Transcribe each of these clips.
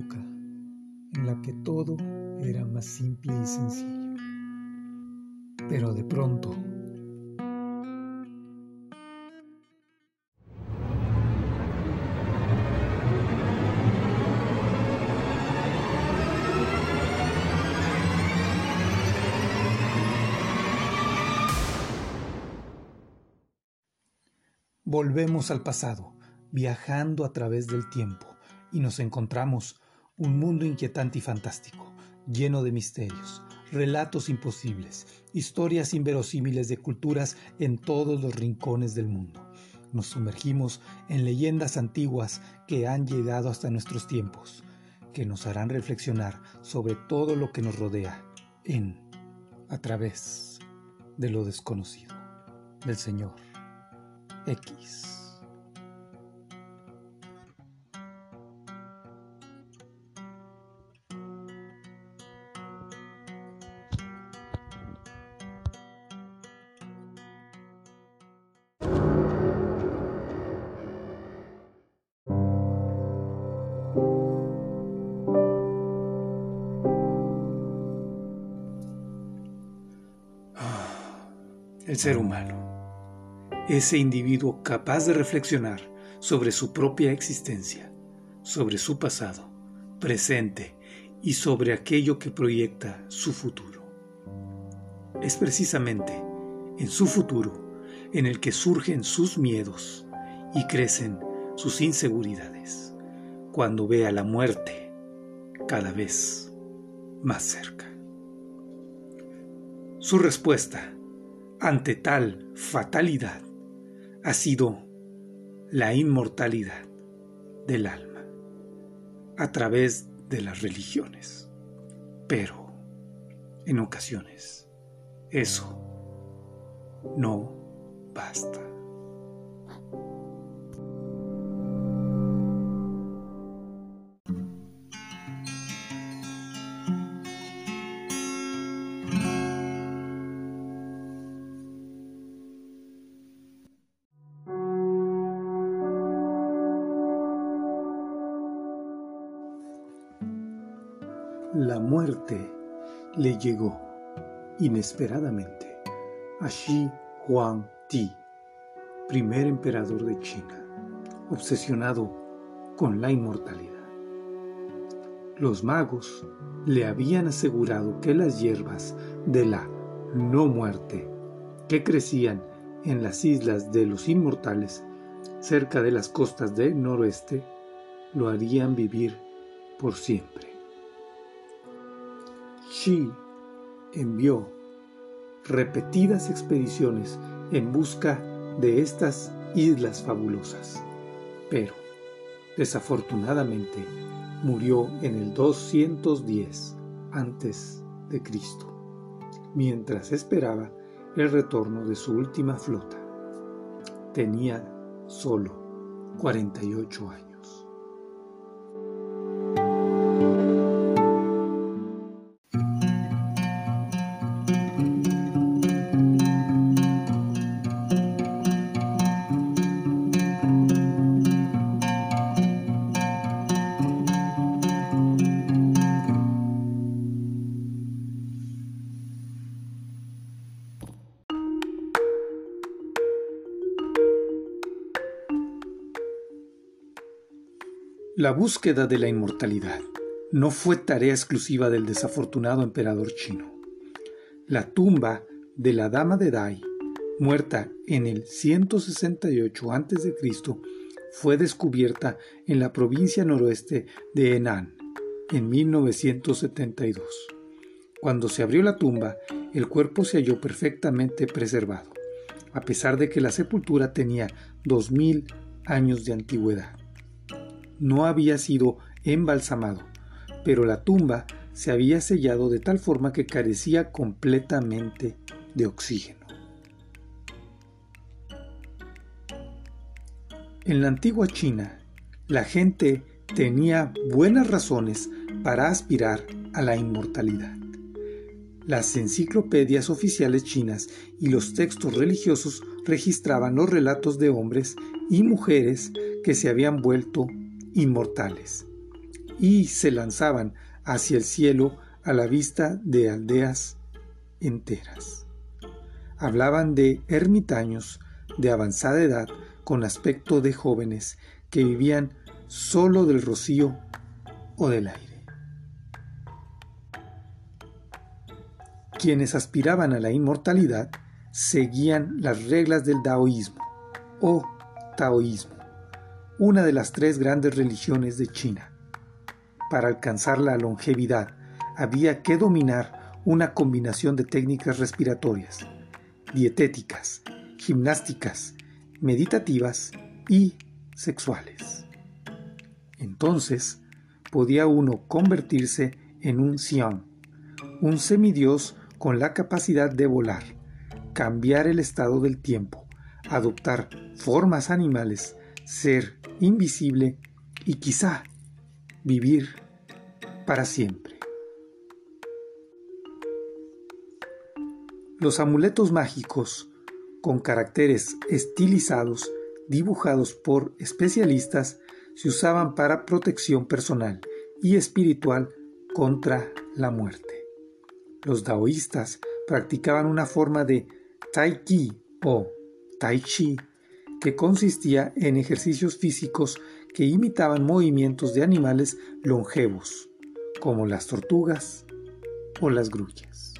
época en la que todo era más simple y sencillo. Pero de pronto, Volvemos al pasado, viajando a través del tiempo, y nos encontramos un mundo inquietante y fantástico, lleno de misterios, relatos imposibles, historias inverosímiles de culturas en todos los rincones del mundo. Nos sumergimos en leyendas antiguas que han llegado hasta nuestros tiempos, que nos harán reflexionar sobre todo lo que nos rodea en, a través de lo desconocido, del Señor X. el ser humano, ese individuo capaz de reflexionar sobre su propia existencia, sobre su pasado, presente y sobre aquello que proyecta su futuro. Es precisamente en su futuro en el que surgen sus miedos y crecen sus inseguridades, cuando ve a la muerte cada vez más cerca. Su respuesta ante tal fatalidad ha sido la inmortalidad del alma a través de las religiones. Pero, en ocasiones, eso no basta. La muerte le llegó inesperadamente a Shi Huangdi, primer emperador de China, obsesionado con la inmortalidad. Los magos le habían asegurado que las hierbas de la no muerte que crecían en las islas de los inmortales cerca de las costas del noroeste lo harían vivir por siempre. Xi envió repetidas expediciones en busca de estas islas fabulosas, pero desafortunadamente murió en el 210 antes de Cristo, mientras esperaba el retorno de su última flota. Tenía solo 48 años. La búsqueda de la inmortalidad no fue tarea exclusiva del desafortunado emperador chino. La tumba de la Dama de Dai, muerta en el 168 a.C., fue descubierta en la provincia noroeste de Henan en 1972. Cuando se abrió la tumba, el cuerpo se halló perfectamente preservado, a pesar de que la sepultura tenía 2000 años de antigüedad no había sido embalsamado, pero la tumba se había sellado de tal forma que carecía completamente de oxígeno. En la antigua China, la gente tenía buenas razones para aspirar a la inmortalidad. Las enciclopedias oficiales chinas y los textos religiosos registraban los relatos de hombres y mujeres que se habían vuelto inmortales y se lanzaban hacia el cielo a la vista de aldeas enteras. Hablaban de ermitaños de avanzada edad con aspecto de jóvenes que vivían solo del rocío o del aire. Quienes aspiraban a la inmortalidad seguían las reglas del daoísmo o taoísmo, una de las tres grandes religiones de China. Para alcanzar la longevidad había que dominar una combinación de técnicas respiratorias, dietéticas, gimnásticas, meditativas y sexuales. Entonces podía uno convertirse en un Xiang, un semidios con la capacidad de volar, cambiar el estado del tiempo, adoptar formas animales, ser invisible y quizá vivir para siempre. Los amuletos mágicos, con caracteres estilizados, dibujados por especialistas, se usaban para protección personal y espiritual contra la muerte. Los daoístas practicaban una forma de Tai Chi o Tai Chi que consistía en ejercicios físicos que imitaban movimientos de animales longevos, como las tortugas o las grullas.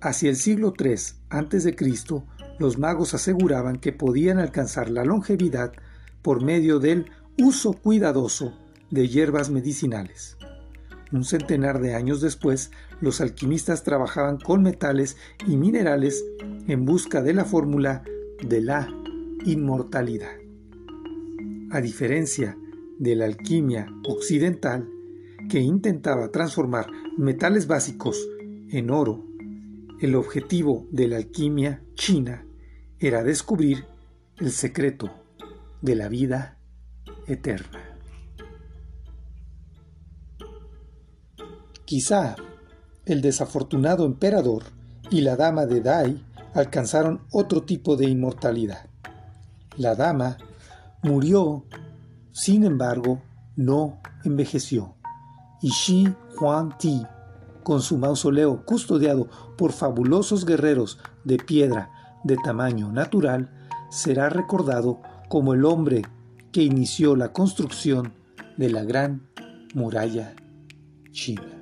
Hacia el siglo III a.C., los magos aseguraban que podían alcanzar la longevidad por medio del uso cuidadoso de hierbas medicinales. Un centenar de años después, los alquimistas trabajaban con metales y minerales en busca de la fórmula de la inmortalidad. A diferencia de la alquimia occidental, que intentaba transformar metales básicos en oro, el objetivo de la alquimia china era descubrir el secreto de la vida eterna. Quizá el desafortunado emperador y la dama de Dai alcanzaron otro tipo de inmortalidad. La dama murió, sin embargo, no envejeció, y Shi Huang Ti con su mausoleo custodiado por fabulosos guerreros de piedra de tamaño natural, será recordado como el hombre que inició la construcción de la gran muralla china.